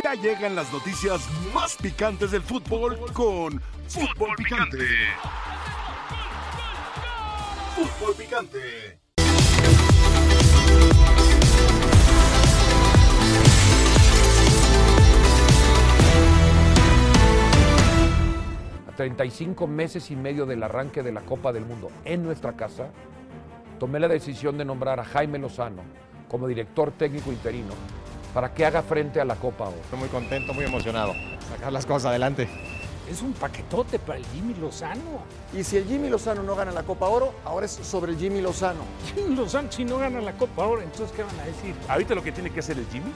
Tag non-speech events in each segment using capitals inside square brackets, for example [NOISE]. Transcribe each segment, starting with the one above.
Ya llegan las noticias más picantes del fútbol con Fútbol Picante. Fútbol Picante. A 35 meses y medio del arranque de la Copa del Mundo en nuestra casa, tomé la decisión de nombrar a Jaime Lozano como director técnico interino para que haga frente a la Copa Oro. Estoy muy contento, muy emocionado. Sacar las cosas adelante. Es un paquetote para el Jimmy Lozano. Y si el Jimmy Lozano no gana la Copa Oro, ahora es sobre el Jimmy Lozano. Jimmy Lozano, si no gana la Copa Oro, entonces ¿qué van a decir? Ahorita lo que tiene que hacer el Jimmy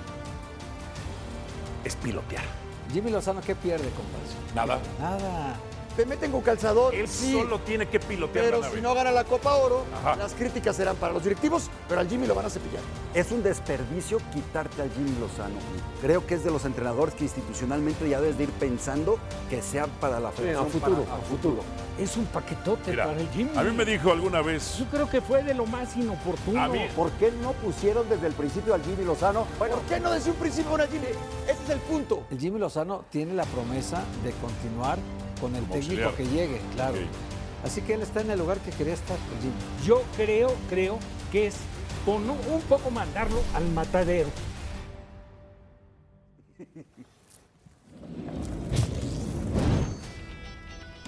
es pilotear. Jimmy Lozano, ¿qué pierde, compadre? Nada. Nada. Te meten con calzador. Él sí, solo tiene que pilotear Pero la si no gana la Copa Oro, Ajá. las críticas serán para los directivos, pero al Jimmy lo van a cepillar. Es un desperdicio quitarte al Jimmy Lozano. Creo que es de los entrenadores que institucionalmente ya debes de ir pensando que sea para la federación. a futuro, para- a futuro. Es un paquetote Mira, para el Jimmy. a mí me dijo alguna vez, Yo creo que fue de lo más inoportuno. A mí- ¿Por qué no pusieron desde el principio al Jimmy Lozano? Bueno, ¿por qué no decir un principio una Jimmy? Ese es el punto. El Jimmy Lozano tiene la promesa de continuar con el Como técnico auxiliar. que llegue, claro. Así que él está en el lugar que quería estar, Jimmy. Yo creo, creo que es pono- un poco mandarlo al matadero.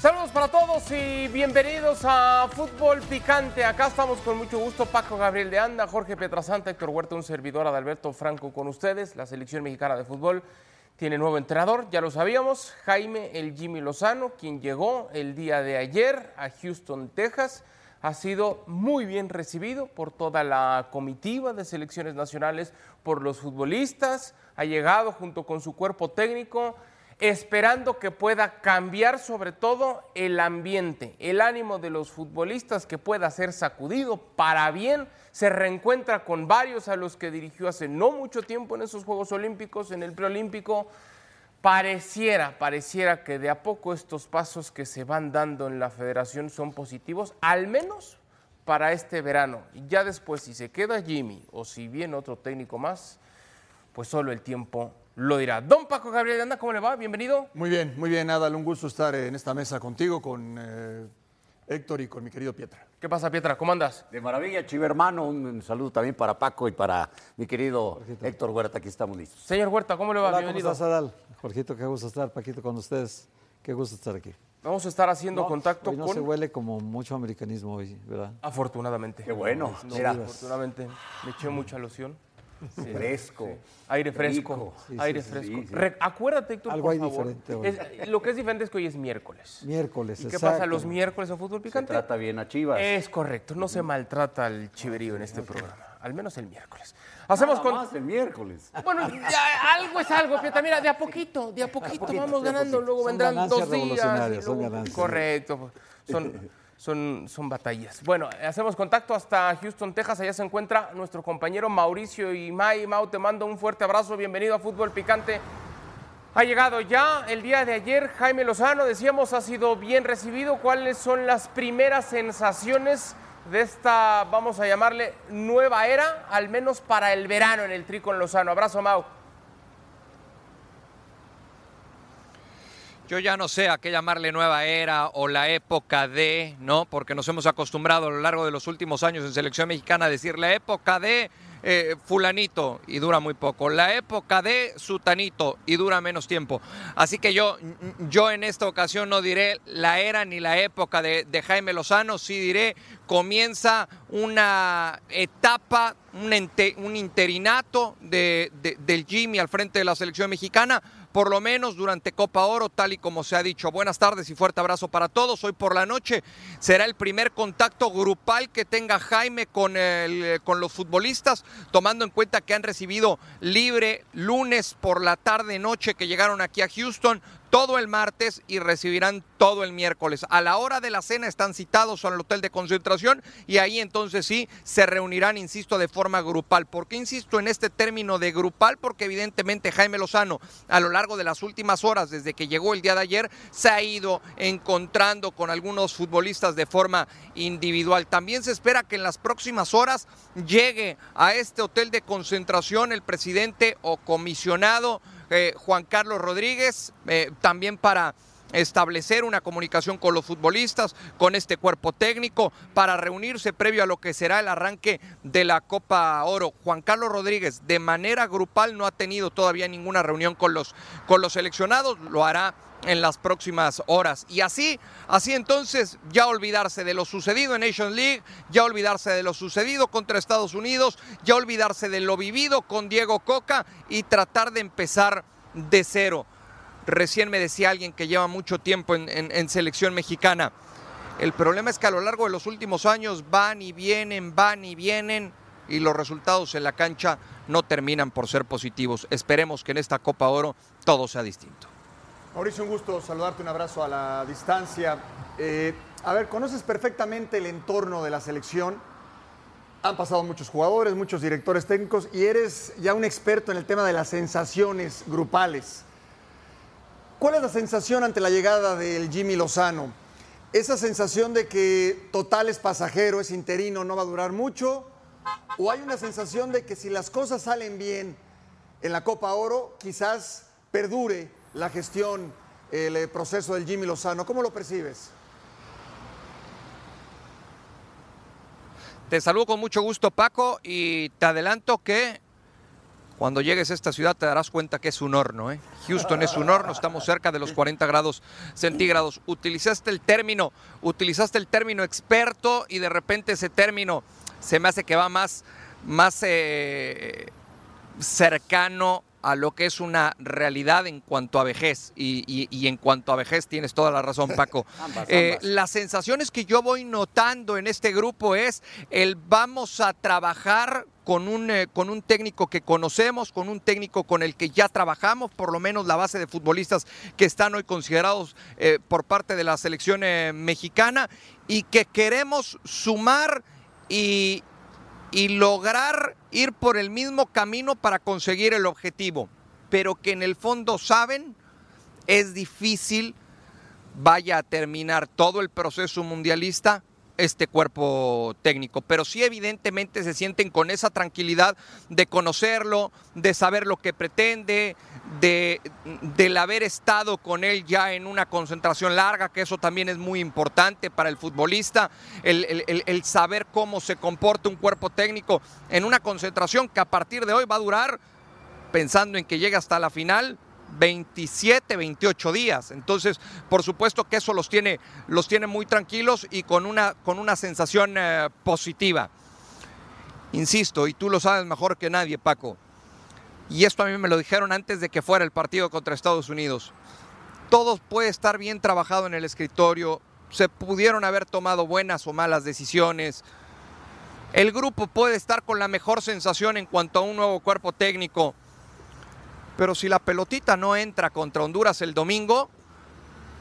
Saludos para todos y bienvenidos a Fútbol Picante. Acá estamos con mucho gusto Paco Gabriel de Anda, Jorge Pietrasanta, Héctor Huerta, un servidor Adalberto Franco con ustedes. La selección mexicana de fútbol tiene nuevo entrenador, ya lo sabíamos, Jaime el Jimmy Lozano, quien llegó el día de ayer a Houston, Texas. Ha sido muy bien recibido por toda la comitiva de selecciones nacionales, por los futbolistas. Ha llegado junto con su cuerpo técnico esperando que pueda cambiar sobre todo el ambiente, el ánimo de los futbolistas que pueda ser sacudido para bien. Se reencuentra con varios a los que dirigió hace no mucho tiempo en esos Juegos Olímpicos, en el preolímpico. Pareciera, pareciera que de a poco estos pasos que se van dando en la federación son positivos, al menos para este verano. Y ya después, si se queda Jimmy o si viene otro técnico más, pues solo el tiempo lo dirá. Don Paco Gabriel Anda, ¿cómo le va? Bienvenido. Muy bien, muy bien, Adal. Un gusto estar en esta mesa contigo, con eh, Héctor y con mi querido Pietra. ¿Qué pasa, Pietra? ¿Cómo andas? De maravilla, chivo hermano. Un, saludo también para Paco y para mi querido Héctor Huerta. Aquí estamos listos. Señor Huerta, ¿cómo le va? Hola, ¿cómo Bienvenido. estás, Adal? Jorgito, qué gusto estar. Paquito, con ustedes. Qué gusto estar aquí. Vamos a estar haciendo No, contacto hoy no con... se huele como mucho americanismo hoy, ¿verdad? Afortunadamente. Qué bueno. No, Mira, afortunadamente. Me eché mucha loción. Fresco. Aire fresco. Sí, aire fresco. sí, acuérdate, Héctor, Algo por hay favor. diferente hoy. Es- lo que es diferente es que hoy es miércoles. Miércoles, ¿Y qué exacto. pasa los miércoles en Fútbol Se Picante? trata bien a Chivas. Es correcto, no se maltrata al chiverío en este programa, al menos el miércoles. Hacemos Nada con... más el miércoles. Bueno, ya, algo es algo, Pietra. Mira, de a poquito, de a poquito poquito, vamos ganando. Luego Son vendrán dos días. revolucionarias, son luego- ganancias. Correcto. Son, son, son batallas. Bueno, hacemos contacto hasta Houston, Texas. Allá se encuentra nuestro compañero Mauricio y May. Mau, te mando un fuerte abrazo. Bienvenido a Fútbol Picante. Ha llegado ya el día de ayer Jaime Lozano, decíamos, ha sido bien recibido. ¿Cuáles son las primeras sensaciones de esta, vamos a llamarle, nueva era, al menos para el verano en el Tricon Lozano? Abrazo, Mau. Yo ya no sé a qué llamarle nueva era o la época de, ¿no? Porque nos hemos acostumbrado a lo largo de los últimos años en selección mexicana a decir la época de eh, fulanito y dura muy poco, la época de sutanito y dura menos tiempo. Así que yo, yo en esta ocasión no diré la era ni la época de, de Jaime Lozano, sí diré comienza una etapa, un, interinato de- de- del Jimmy al frente de la selección mexicana por lo menos durante Copa Oro, tal y como se ha dicho. Buenas tardes y fuerte abrazo para todos. Hoy por la noche será el primer contacto grupal que tenga Jaime con, con los futbolistas, tomando en cuenta que han recibido libre lunes por la tarde noche que llegaron aquí a Houston todo el martes y recibirán todo el miércoles. A la hora de la cena están citados al hotel de concentración y ahí entonces sí se reunirán, insisto, de forma grupal. ¿Por qué insisto en este término de grupal? Porque evidentemente Jaime Lozano a lo largo de las últimas horas, desde que llegó el día de ayer, se ha ido encontrando con algunos futbolistas de forma individual. También se espera que en las próximas horas llegue a este hotel de concentración el presidente o comisionado eh, Juan Carlos Rodríguez, eh, también para establecer una comunicación con los futbolistas, con este cuerpo técnico, para reunirse previo a lo que será el arranque de la Copa Oro. Juan Carlos Rodríguez, de manera grupal, no ha tenido todavía ninguna reunión con los, con los seleccionados, lo hará en las próximas horas. Y así, así entonces, ya olvidarse de lo sucedido en Nation League, ya olvidarse de lo sucedido contra Estados Unidos, ya olvidarse de lo vivido con Diego Coca y tratar de empezar de cero. Recién me decía alguien que lleva mucho tiempo en, selección mexicana. El problema es que a lo largo de los últimos años van y vienen, van y vienen y los resultados en la cancha no terminan por ser positivos. Esperemos que en esta Copa Oro todo sea distinto. Mauricio, un gusto saludarte, un abrazo a la distancia. Eh, a ver, conoces perfectamente el entorno de la selección. Han pasado muchos jugadores, muchos directores técnicos y eres ya un experto en el tema de las sensaciones grupales. ¿Cuál es la sensación ante la llegada del Jimmy Lozano? ¿Esa sensación de que total es pasajero, es interino, no va a durar mucho? ¿O hay una sensación de que si las cosas salen bien en la Copa Oro, quizás perdure la gestión, el eh, proceso del Jimmy Lozano. ¿Cómo lo percibes? Te saludo con mucho gusto, Paco, y te adelanto que cuando llegues a esta ciudad te darás cuenta que es un horno. ¿eh? Houston es un horno, estamos cerca de los 40 grados centígrados. Utilizaste el término, utilizaste el término experto y de repente ese término se me hace que va más, más eh, cercano a lo que es una realidad en cuanto a vejez. Y, en cuanto a vejez tienes toda la razón, Paco. [LAUGHS] Eh, las sensaciones que yo voy notando en este grupo es el vamos a trabajar con un, eh, con un técnico que conocemos, con un técnico con el que ya trabajamos, por lo menos la base de futbolistas que están hoy considerados eh, por parte de la selección mexicana y que queremos sumar y, y lograr ir por el mismo camino para conseguir el objetivo, pero que en el fondo saben es difícil vaya a terminar todo el proceso mundialista este cuerpo técnico, pero sí evidentemente se sienten con esa tranquilidad de conocerlo, de saber lo que pretende, de, del haber estado con él ya en una concentración larga, que eso también es muy importante para el futbolista, el, el saber cómo se comporta un cuerpo técnico en una concentración que a partir de hoy va a durar, pensando en que llegue hasta la final, 27, 28 días. Entonces, por supuesto que eso los tiene, los tiene muy tranquilos y con una, con una sensación eh, positiva. Insisto, y tú lo sabes mejor que nadie, Paco, y esto a mí me lo dijeron antes de que fuera el partido contra Estados Unidos. Todo puede estar bien trabajado en el escritorio, se pudieron haber tomado buenas o malas decisiones. El grupo puede estar con la mejor sensación en cuanto a un nuevo cuerpo técnico pero si la pelotita no entra contra Honduras el domingo,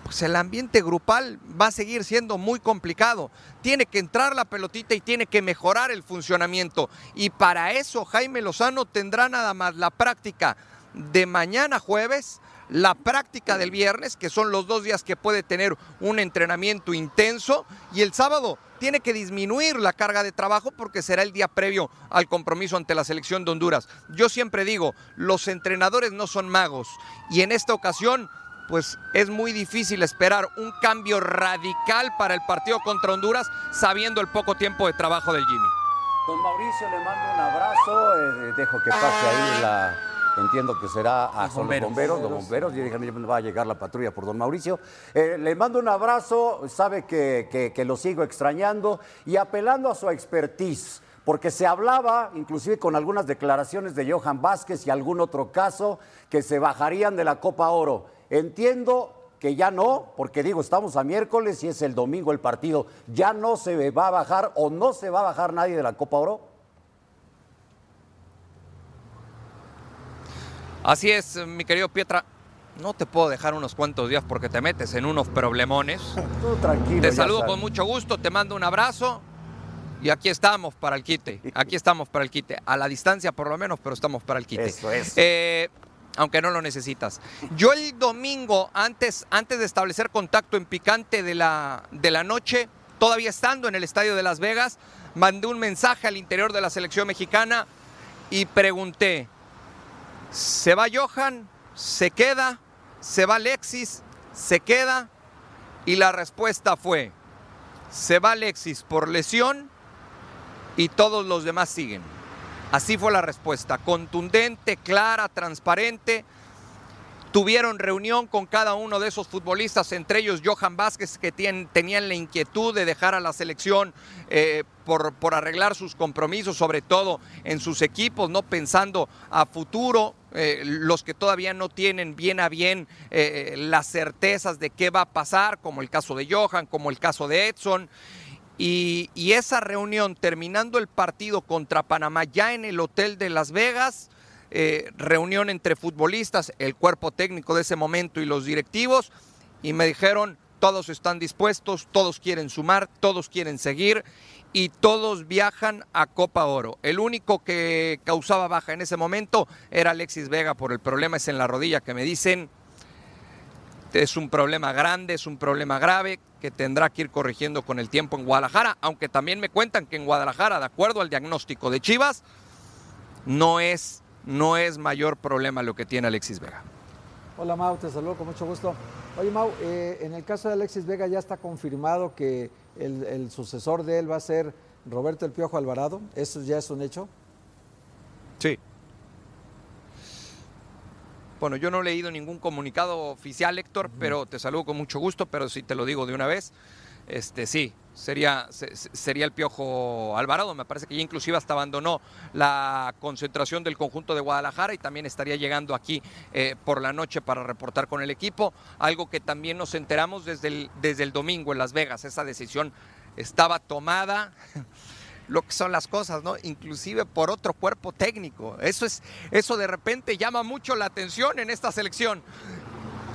pues el ambiente grupal va a seguir siendo muy complicado. Tiene que entrar la pelotita y tiene que mejorar el funcionamiento. Y para eso Jaime Lozano tendrá nada más la práctica de mañana jueves, la práctica del viernes, que son los dos días que puede tener un entrenamiento intenso, y el sábado tiene que disminuir la carga de trabajo porque será el día previo al compromiso ante la selección de Honduras. Yo siempre digo, los entrenadores no son magos y en esta ocasión pues es muy difícil esperar un cambio radical para el partido contra Honduras sabiendo el poco tiempo de trabajo del Jimmy. Don Mauricio, le mando un abrazo, eh, dejo que pase ahí la, entiendo que será a los bomberos, los bomberos, y dijeron, va a llegar la patrulla por don Mauricio. Eh, le mando un abrazo, sabe que, que, lo sigo extrañando y apelando a su expertise porque se hablaba, inclusive con algunas declaraciones de Johan Vázquez y algún otro caso, que se bajarían de la Copa Oro. Entiendo que ya no, porque digo, estamos a miércoles y es el domingo el partido, ya no se va a bajar o no se va a bajar nadie de la Copa Oro. Así es, mi querido Pietra. No te puedo dejar unos cuantos días porque te metes en unos problemones. [LAUGHS] Tú tranquilo. Te saludo con mucho gusto, te mando un abrazo Y aquí estamos para el quite. Aquí estamos para el quite. A la distancia por lo menos, pero estamos para el quite. Eso es. Eh, aunque no lo necesitas. Yo el domingo, antes, antes de establecer contacto en picante de la, de la noche, todavía estando en el estadio de Las Vegas, mandé un mensaje al interior de la selección mexicana y pregunté, ¿se va Johan? ¿Se queda? ¿Se va Alexis? ¿Se queda? Y la respuesta fue, se va Alexis por lesión y todos los demás siguen. Así fue la respuesta, contundente, clara, transparente. Tuvieron reunión con cada uno de esos futbolistas, entre ellos Johan Vázquez, que tenían la inquietud de dejar a la selección eh, por, por, arreglar sus compromisos, sobre todo en sus equipos, no pensando a futuro. Eh, los que todavía no tienen bien a bien eh, las certezas de qué va a pasar, como el caso de Johan, como el caso de Edson. Y, y, esa reunión, terminando el partido contra Panamá ya en el hotel de Las Vegas, eh, reunión entre futbolistas, el cuerpo técnico de ese momento y los directivos, y me dijeron, todos están dispuestos, todos quieren sumar, todos quieren seguir y todos viajan a Copa Oro. El único que causaba baja en ese momento era Alexis Vega por el problema es en la rodilla que me dicen es un problema grande, es un problema grave que tendrá que ir corrigiendo con el tiempo en Guadalajara, aunque también me cuentan que en Guadalajara, de acuerdo al diagnóstico de Chivas, no es, no es mayor problema lo que tiene Alexis Vega. Hola Mau, te saludo con mucho gusto. Oye Mau, eh, en el caso de Alexis Vega ya está confirmado que el, el, sucesor de él va a ser Roberto El Piojo Alvarado, ¿eso ya es un hecho? Sí. Bueno, yo no he leído ningún comunicado oficial, Héctor, pero te saludo con mucho gusto, pero si te lo digo de una vez, este sí, sería, sería el Piojo Alvarado. Me parece que ya inclusive hasta abandonó la concentración del conjunto de Guadalajara y también estaría llegando aquí eh, por la noche para reportar con el equipo. Algo que también nos enteramos desde el, desde el domingo en Las Vegas. Esa decisión estaba tomada. [LAUGHS] lo que son las cosas, ¿no? Inclusive por otro cuerpo técnico. Eso es, eso de repente llama mucho la atención en esta selección.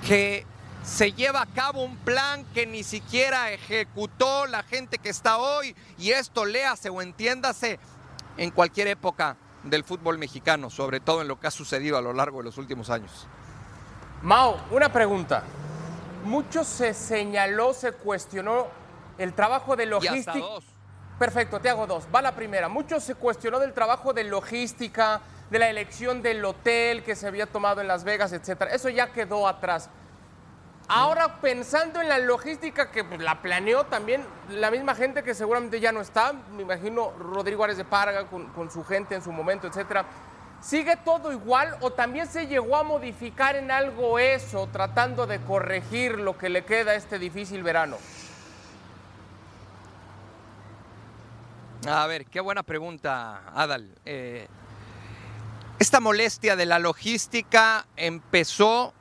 Que se lleva a cabo un plan que ni siquiera ejecutó la gente que está hoy, y esto léase o entiéndase en cualquier época del fútbol mexicano, sobre todo en lo que ha sucedido a lo largo de los últimos años. Mao, una pregunta. Mucho se señaló, se cuestionó el trabajo de logística. Perfecto, te hago dos. Va la primera. Mucho se cuestionó del trabajo de logística, de la elección del hotel que se había tomado en Las Vegas, etcétera. Eso ya quedó atrás. Ahora pensando en la logística que pues, la planeó también la misma gente que seguramente ya no está, me imagino Rodrigo Árez de Parga con, con su gente en su momento, etcétera. ¿Sigue todo igual o también se llegó a modificar en algo eso, tratando de corregir lo que le queda a este difícil verano? A ver, qué buena pregunta, Adal. Eh, esta molestia de la logística empezó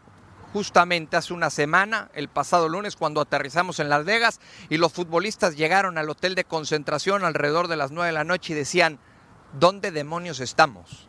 justamente hace una semana, el pasado lunes, cuando aterrizamos en Las Vegas y los futbolistas llegaron al hotel de concentración alrededor de las nueve de la noche y decían, ¿dónde demonios estamos?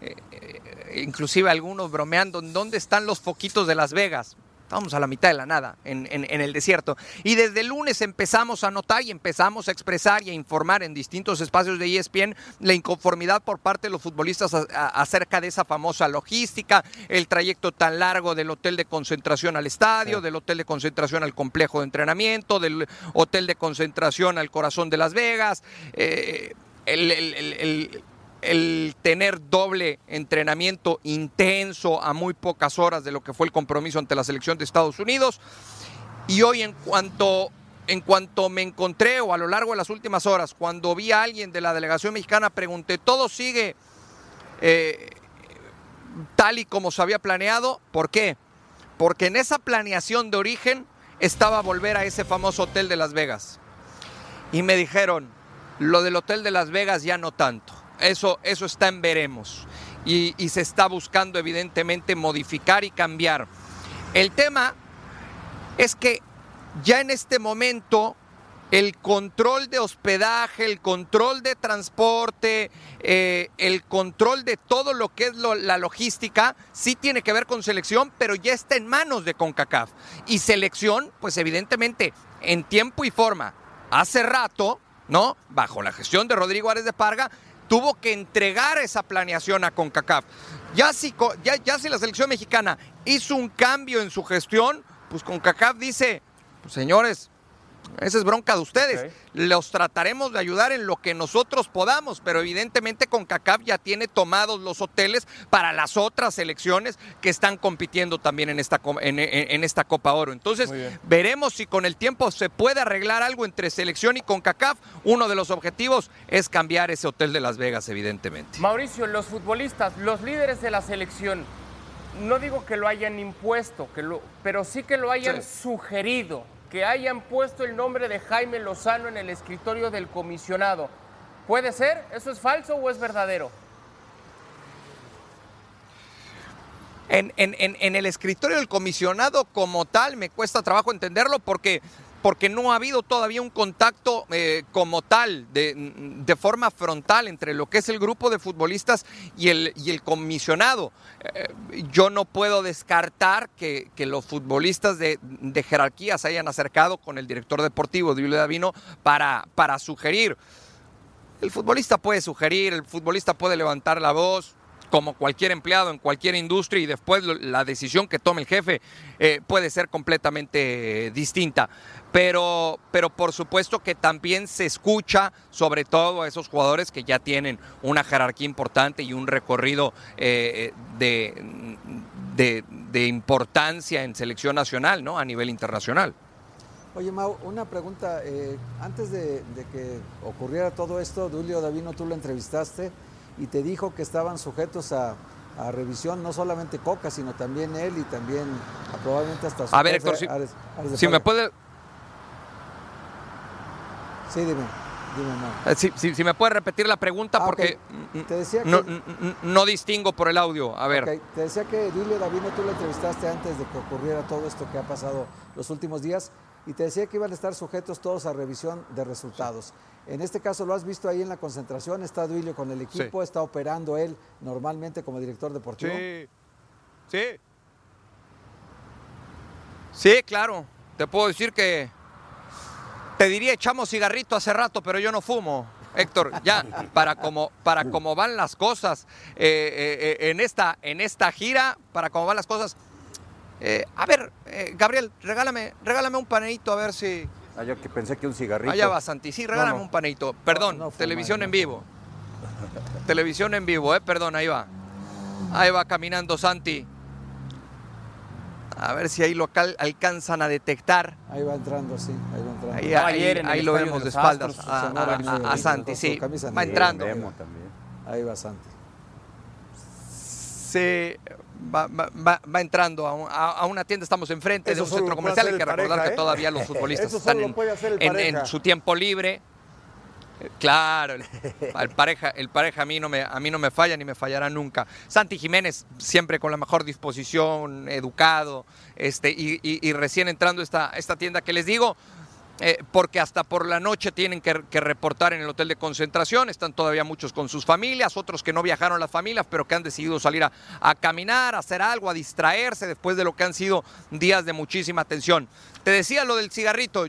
Eh, eh, inclusive algunos bromeando, ¿dónde están los foquitos de Las Vegas? Estábamos a la mitad de la nada, en, en, en, el desierto. Y desde el lunes empezamos a notar y empezamos a expresar y a informar en distintos espacios de ESPN la inconformidad por parte de los futbolistas a, a, acerca de esa famosa logística, el trayecto tan largo del hotel de concentración al estadio, sí. del hotel de concentración al complejo de entrenamiento, del hotel de concentración al corazón de Las Vegas. Eh, el, el, el, el tener doble entrenamiento intenso a muy pocas horas de lo que fue el compromiso ante la selección de Estados Unidos. Y hoy en cuanto, en cuanto me encontré o a lo largo de las últimas horas, cuando vi a alguien de la delegación mexicana, pregunté, ¿todo sigue eh, tal y como se había planeado? ¿Por qué? Porque en esa planeación de origen estaba volver a ese famoso hotel de Las Vegas. Y me dijeron, lo del hotel de Las Vegas ya no tanto eso, eso está en veremos. Y, se está buscando evidentemente modificar y cambiar. El tema es que ya en este momento el control de hospedaje, el control de transporte, eh, el control de todo lo que es la logística, sí tiene que ver con selección, pero ya está en manos de CONCACAF. Y selección, pues evidentemente, en tiempo y forma, hace rato ¿no? Bajo la gestión de Rodrigo Árez de Parga, tuvo que entregar esa planeación a CONCACAF. Ya si, ya, si la selección mexicana hizo un cambio en su gestión, pues CONCACAF dice, pues señores, esa es bronca de ustedes. Los trataremos de ayudar en lo que nosotros podamos, pero evidentemente CONCACAF ya tiene tomados los hoteles para las otras selecciones que están compitiendo también en esta, en, en esta Copa Oro. Entonces, veremos si con el tiempo se puede arreglar algo entre selección y CONCACAF. Uno de los objetivos es cambiar ese hotel de Las Vegas, evidentemente. Mauricio, los futbolistas, los líderes de la selección, no digo que lo hayan impuesto, que lo, pero sí que lo hayan sugerido que hayan puesto el nombre de Jaime Lozano en el escritorio del comisionado. ¿Puede ser? ¿Eso es falso o es verdadero? En, en, el escritorio del comisionado como tal me cuesta trabajo entenderlo porque porque no ha habido todavía un contacto eh, como tal, de, forma frontal, entre lo que es el grupo de futbolistas y el, y el comisionado. Eh, yo no puedo descartar que, los futbolistas de, jerarquía se hayan acercado con el director deportivo, Julio Davino, para, para sugerir. El futbolista puede sugerir, el futbolista puede levantar la voz, como cualquier empleado en cualquier industria y después la decisión que tome el jefe eh, puede ser completamente distinta. Pero, pero por supuesto que también se escucha sobre todo a esos jugadores que ya tienen una jerarquía importante y un recorrido eh, de, de, importancia en selección nacional, ¿no? A nivel internacional. Oye, Mau, una pregunta. Eh, antes de, que ocurriera todo esto, Dulio Davino, tú lo entrevistaste y te dijo que estaban sujetos a, revisión no solamente Coca, sino también él y también probablemente hasta su A ver, Héctor, si, me puede... Sí, dime. Dime, eh, si, me puede repetir la pregunta ah, porque te decía no, no, distingo por el audio. A ver. Te decía que Dulio Davino tú lo entrevistaste antes de que ocurriera todo esto que ha pasado los últimos días y te decía que iban a estar sujetos todos a revisión de resultados. En este caso lo has visto ahí en la concentración, está Duilio con el equipo, está operando él normalmente como director deportivo. Sí, sí. Sí, claro. Te puedo decir que te diría echamos cigarrito hace rato, pero yo no fumo. Héctor, ya para cómo para cómo van las cosas eh, eh, eh, en esta en esta gira, para cómo van las cosas, eh, a ver, Gabriel, regálame, regálame un paneito a ver si. Ah, yo que pensé que un cigarrito. Allá va, Santi. Sí, regálame un paneito. Perdón, televisión en vivo. televisión en vivo, ¿eh? Perdón, ahí va. Ahí va caminando Santi. A ver si ahí lo alcanzan a detectar. Ahí va entrando, sí. Ahí va entrando. Ahí, lo vemos de espaldas a, Santi, sí. Va entrando. Ahí va Santi. Sí, va, entrando a, una tienda, estamos enfrente de un centro comercial, hay que recordar que ¿eh? todavía los [LAUGHS] futbolistas están en, su tiempo libre. Claro, el, pareja, el pareja a mí, no me, a mí no me falla ni me fallará nunca. Santi Jiménez, siempre con la mejor disposición, educado, este, y, recién entrando a esta, esta tienda que les digo, eh, porque hasta por la noche tienen que, reportar en el hotel de concentración, están todavía muchos con sus familias, otros que no viajaron las familias, pero que han decidido salir a, caminar, a hacer algo, a distraerse después de lo que han sido días de muchísima tensión. Te decía lo del cigarrito,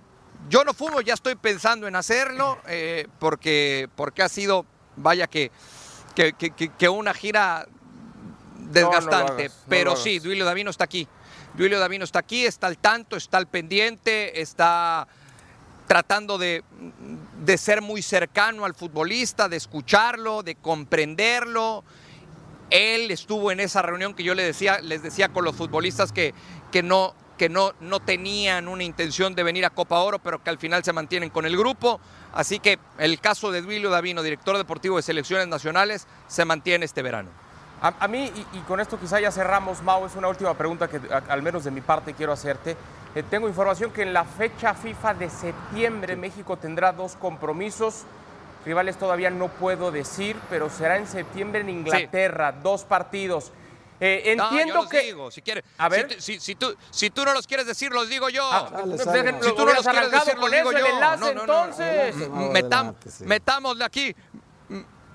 yo no fumo, ya estoy pensando en hacerlo, eh, porque, porque ha sido, vaya que, que, una gira desgastante, pero sí, Duilio Davino está aquí. Duilio Davino está aquí, está al tanto, está al pendiente, está tratando de, ser muy cercano al futbolista, de escucharlo, de comprenderlo. Él estuvo en esa reunión que yo le decía, les decía con los futbolistas que, que, no, que no, no tenían una intención de venir a Copa Oro, pero que al final se mantienen con el grupo. Así que el caso de Duilio Davino, director deportivo de selecciones nacionales, se mantiene este verano. A, mí, y, con esto quizá ya cerramos, Mau, es una última pregunta que al menos de mi parte quiero hacerte. Eh, tengo información que en la fecha FIFA de septiembre México tendrá dos compromisos. Rivales todavía no puedo decir, pero será en septiembre en Inglaterra, dos partidos. Eh, entiendo que. Digo, si quieres. A ver. Si, si, tú, si tú no los quieres decir, los digo yo. Ah, si tú no los quieres decir, los digo yo. Enlace, no, entonces. metámosle aquí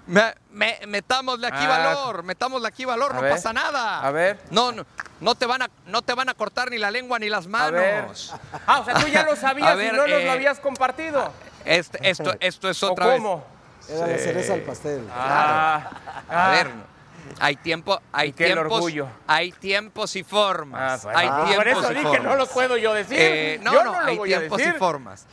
me, me, metámosle aquí ah. valor, metámosle aquí valor, no pasa nada. A ver. No, no, no, te van a, no te van a cortar ni la lengua ni las manos. Ah, o sea, tú ya lo [LAUGHS] sabías y no nos lo eh, habías compartido. Este- esto, esto es ¿O otra vez. cómo? Era la cereza al pastel. Ah, A ah. ver, hay tiempo, hay qué el tiempos, orgullo. hay tiempos y formas. Ah, bueno. hay Ah, tiempos por eso y dije, formas. no lo puedo yo decir. Eh, no, Yo no, no lo hay voy a tiempos y formas.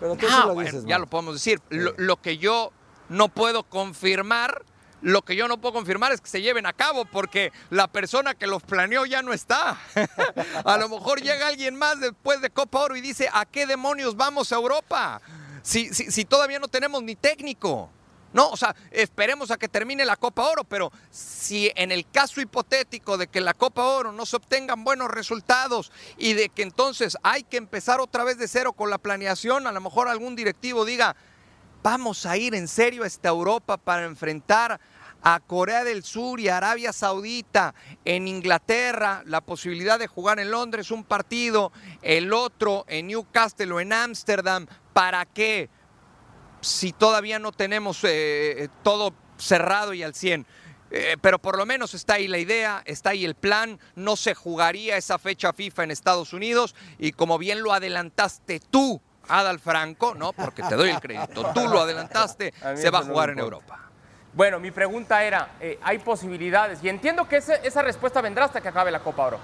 Pero tú Ah, sí lo bueno, dices, ya ¿no? lo podemos decir. Lo, lo que yo no puedo confirmar, lo que yo no puedo confirmar es que se lleven a cabo porque la persona que los planeó ya no está. [LAUGHS] a lo mejor llega alguien más después de Copa Oro y dice, ¿a qué demonios vamos a Europa? Si, si, si todavía no tenemos ni técnico. No, o sea, esperemos a que termine la Copa Oro, pero si en el caso hipotético de que la Copa Oro no se obtengan buenos resultados y de que entonces hay que empezar otra vez de cero con la planeación, a lo mejor algún directivo diga, vamos a ir en serio a esta Europa para enfrentar a Corea del Sur y Arabia Saudita, en Inglaterra, la posibilidad de jugar en Londres un partido, el otro en Newcastle o en Ámsterdam, ¿para qué? Si todavía no tenemos eh, todo cerrado y al 100. Eh, pero por lo menos está ahí la idea, está ahí el plan, no se jugaría esa fecha FIFA en Estados Unidos y como bien lo adelantaste tú, Adal Franco, no, porque te doy el crédito, tú lo adelantaste, [LAUGHS] se va a jugar en. Europa. Bueno, mi pregunta era, eh, ¿hay posibilidades? Y entiendo que ese- esa respuesta vendrá hasta que acabe la Copa Oro.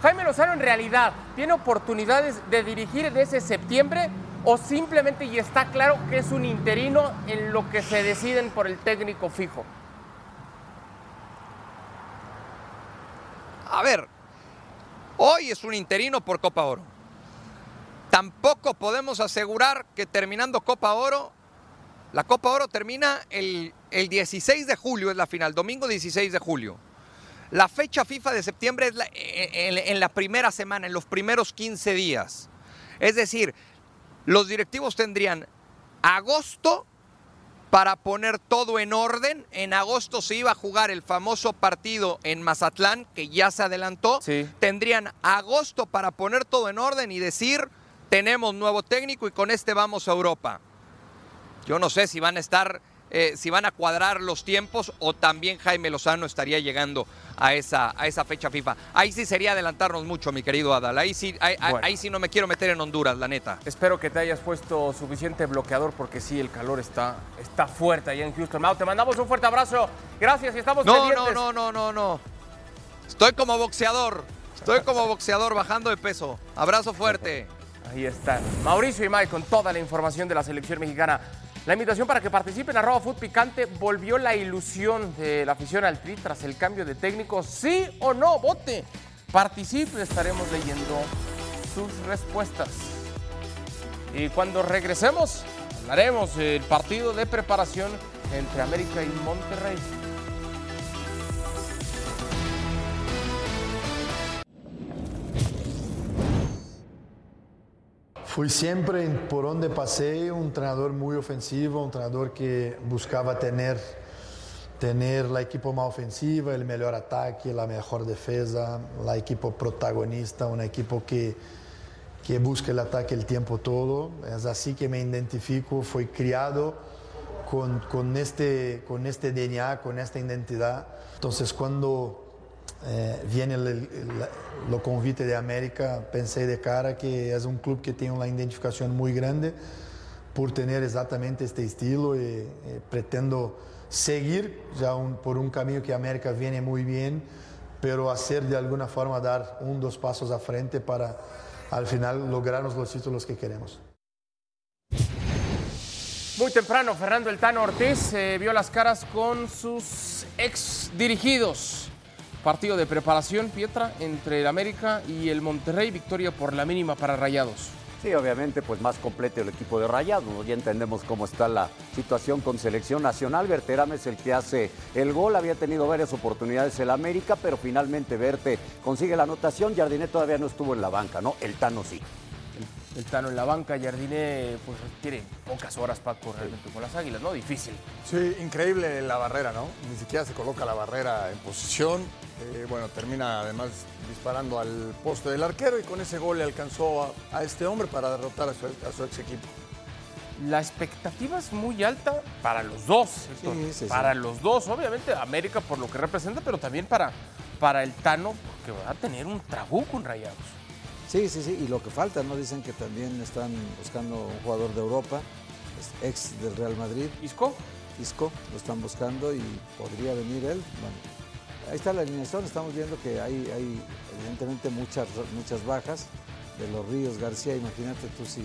Jaime Lozano en realidad tiene oportunidades de dirigir ese septiembre o simplemente y está claro que es un interino en lo que se deciden por el técnico fijo. A ver, hoy es un interino por Copa Oro. Tampoco podemos asegurar que terminando Copa Oro, la Copa Oro termina el, el 16 de julio, es la final, domingo 16 de julio. La fecha FIFA de septiembre es la- en, en- en la primera semana, en los primeros 15 días. Es decir, los directivos tendrían agosto para poner todo en orden. En agosto se iba a jugar el famoso partido en Mazatlán, que ya se adelantó. Tendrían agosto para poner todo en orden y decir, tenemos nuevo técnico y con este vamos a Europa. Yo no sé si van a estar, eh, si van a cuadrar los tiempos o también Jaime Lozano estaría llegando a esa, a esa fecha FIFA. Ahí sí sería adelantarnos mucho, mi querido Adal. Ahí sí, ahí, ahí- Bueno. ahí sí no me quiero meter en Honduras, la neta. Espero que te hayas puesto suficiente bloqueador porque sí, el calor está, está fuerte allá en Houston. Mau, te mandamos un fuerte abrazo. Gracias y estamos No, pendientes. no, no, no, no, no. Estoy como boxeador. Estoy como boxeador bajando de peso. Abrazo fuerte. Ahí están. Mauricio y Mike con toda la información de la selección mexicana. La invitación para que participen en arroba Picante volvió la ilusión de la afición al Tri tras el cambio de técnico. ¿Sí o no? Vote. Participe, estaremos leyendo sus respuestas. Y cuando regresemos, hablaremos del partido de preparación entre América y Monterrey. Fui siempre, por donde pasé, un entrenador muy ofensivo, un entrenador que buscaba tener, tener la equipo más ofensiva, el mejor ataque, la mejor defensa, la equipo protagonista, un equipo que, que busca el ataque el tiempo todo. Es así que me identifico, fui criado con, con, este, con este DNA, con esta identidad. Entonces cuando eh, viene el, el, lo convite de América, pensé de cara que es un club que tiene una identificación muy grande por tener exactamente este estilo y, pretendo seguir ya por un camino que América viene muy bien, pero hacer de alguna forma dar un, dos pasos a frente para al final lograrnos los títulos que queremos. Muy temprano, Fernando El Tano Ortiz eh, vio las caras con sus ex dirigidos. Partido de preparación, Pietra, entre el América y el Monterrey. Victoria por la mínima para Rayados. Sí, obviamente, pues más completo el equipo de Rayados. Ya entendemos cómo está la situación con selección nacional. Berterame es el que hace el gol. Había tenido varias oportunidades el América, pero finalmente Verte consigue la anotación. Jardiné todavía no estuvo en la banca, ¿no? El Tano sí. El Tano en la banca, Jardiné, pues tiene pocas horas Paco realmente con las águilas, ¿no? Difícil. Sí, increíble la barrera, ¿no? Ni siquiera se coloca la barrera en posición. Eh, bueno, termina además disparando al poste del arquero y con ese gol le alcanzó a, a este hombre para derrotar a su, a su ex equipo. La expectativa es muy alta para los dos, sí, sí. para los dos, obviamente, América por lo que representa, pero también para, para el Tano, porque va a tener un trabuco en Rayados. Sí, sí, sí, y lo que falta, ¿no? Dicen que también están buscando un jugador de Europa, ex del Real Madrid. ¿Isco? Isco, lo están buscando y podría venir él. Bueno, ahí está la alineación, estamos viendo que hay, hay evidentemente muchas, muchas bajas de los Ríos García, imagínate tú si,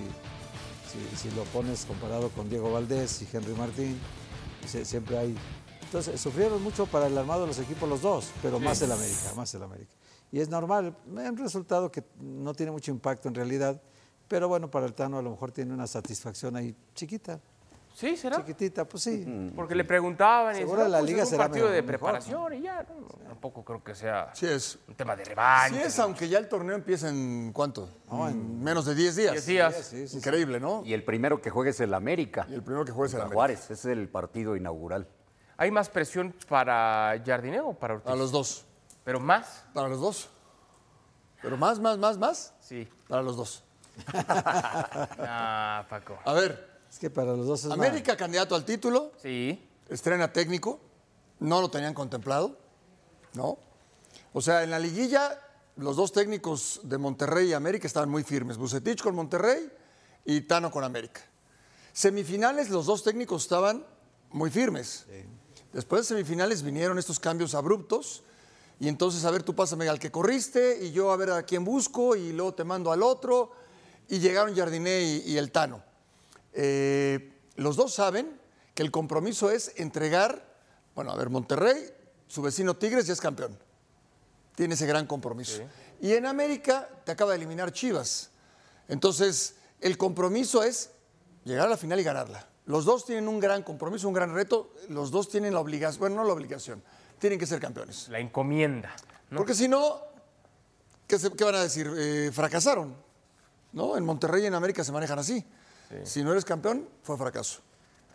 si, si lo pones comparado con Diego Valdés y Henry Martín, se- siempre hay... Entonces, sufrieron mucho para el armado de los equipos los dos, pero Sí. más el América, más el América. Y es normal, un resultado que no tiene mucho impacto en realidad, pero bueno, para el Tano a lo mejor tiene una satisfacción ahí chiquita. Sí, será. Chiquitita, pues sí. Porque le preguntaban y Seguro decían, la "No, pues liga es un será partido mejor- de mejor, preparación y ya. no, Tampoco creo que sea Sí es. un tema de rebaño. Sí es, aunque ya el torneo empieza en cuánto? en menos de 10 días. 10 días. Sí, sí, sí. Increíble, ¿no? Y el primero que juegue es el América. Y el primero que juegue es el América. Juárez, ese es el partido inaugural. ¿Hay más presión para Jardine o para Ortiz? Para los dos. ¿Pero más? Para los dos. Pero más, más, más, más. Sí. Para los dos. [LAUGHS] Ah, Paco. A ver, Es que para los dos es más. América candidato al título, Sí. estrena técnico, no lo tenían contemplado, ¿no? O sea, en la liguilla, los dos técnicos de Monterrey y América estaban muy firmes. Bucetich con Monterrey y Tano con América. Semifinales, los dos técnicos estaban muy firmes. Después de semifinales vinieron estos cambios abruptos. Y entonces, a ver, tú pásame al que corriste y yo a ver a quién busco y luego te mando al otro. Y llegaron Jardiné y, y el Tano. Eh, los dos saben que el compromiso es entregar, bueno, a ver, Monterrey, su vecino Tigres ya es campeón. Tiene ese gran compromiso. Y en América te acaba de eliminar Chivas. Entonces, el compromiso es llegar a la final y ganarla. Los dos tienen un gran compromiso, un gran reto. Los dos tienen la obligación, bueno, no la obligación, tienen que ser campeones. La encomienda. ¿no? Porque si no, ¿qué, se- qué van a decir? Eh, fracasaron. ¿No? En Monterrey y en América se manejan así. Si no eres campeón, fue fracaso.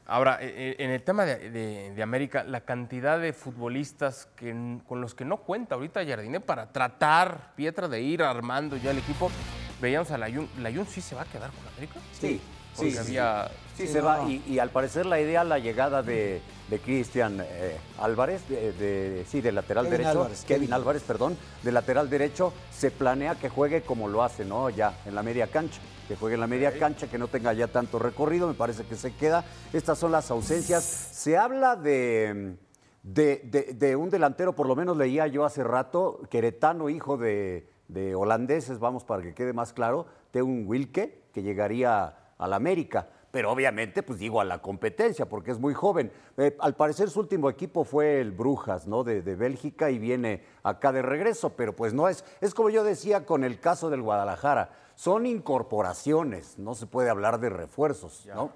Ahora, eh, eh, en el tema de, de- de América, la cantidad de futbolistas que, con los que no cuenta ahorita Jardine para tratar, Pietra, de ir armando ya el equipo. Veíamos a Layun. ¿Layun sí se va a quedar con América? Sí, Porque sí, había... Sí, Sí, se no, va. Y, y al parecer la idea, la llegada de, de Cristian eh, Álvarez, de, de- sí, de lateral Kevin derecho, Álvarez, Kevin, Kevin. Álvarez, perdón, de lateral derecho, se planea que juegue como lo hace, ¿no? Ya en la media cancha, que juegue en la media cancha, que no tenga ya tanto recorrido, me parece que se queda. Estas son las ausencias. Se habla de, de, de- de un delantero, por lo menos leía yo hace rato, queretano, hijo de, de holandeses, vamos para que quede más claro, de un Wilke, que llegaría al América. Pero obviamente, pues digo, a la competencia, porque es muy joven. Eh, al parecer su último equipo fue el Brujas, ¿no? De, de Bélgica y viene acá de regreso, pero pues no es. Es como yo decía con el caso del Guadalajara, son incorporaciones, no se puede hablar de refuerzos, ¿no?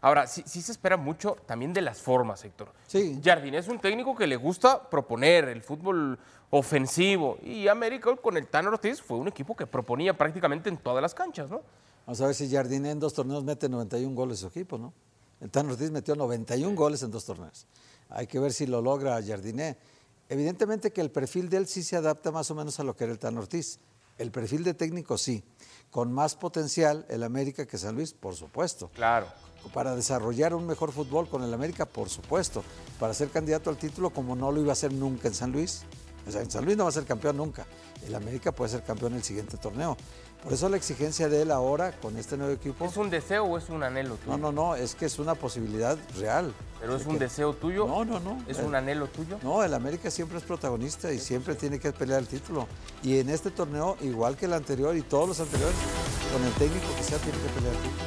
Ahora, sí, sí se espera mucho también de las formas, Héctor. Sí. Jardine es un técnico que le gusta proponer el fútbol ofensivo. Y América con el Tano Ortiz fue un equipo que proponía prácticamente en todas las canchas, ¿no? Vamos a ver si Jardiné en dos torneos mete 91 goles su equipo, ¿no? El Tano Ortiz metió 91 goles en dos torneos. Hay que ver si lo logra Jardiné. Evidentemente que el perfil de él sí se adapta más o menos a lo que era el Tano Ortiz. El perfil de técnico sí. Con más potencial el América que San Luis, por supuesto. Claro. Para desarrollar un mejor fútbol con el América, por supuesto. Para ser candidato al título como no lo iba a ser nunca en San Luis. O sea, en San Luis no va a ser campeón nunca. El América puede ser campeón en el siguiente torneo. Por eso la exigencia de él ahora con este nuevo equipo. ¿Es un deseo o es un anhelo tuyo? No, no, no, es que es una posibilidad real. ¿Pero es un que- deseo tuyo? No, no, no. ¿Es Eh, un anhelo tuyo? No, el América siempre es protagonista y siempre tiene que pelear el título. Y en este torneo, igual que el anterior y todos los anteriores, con el técnico que sea, tiene que pelear el título.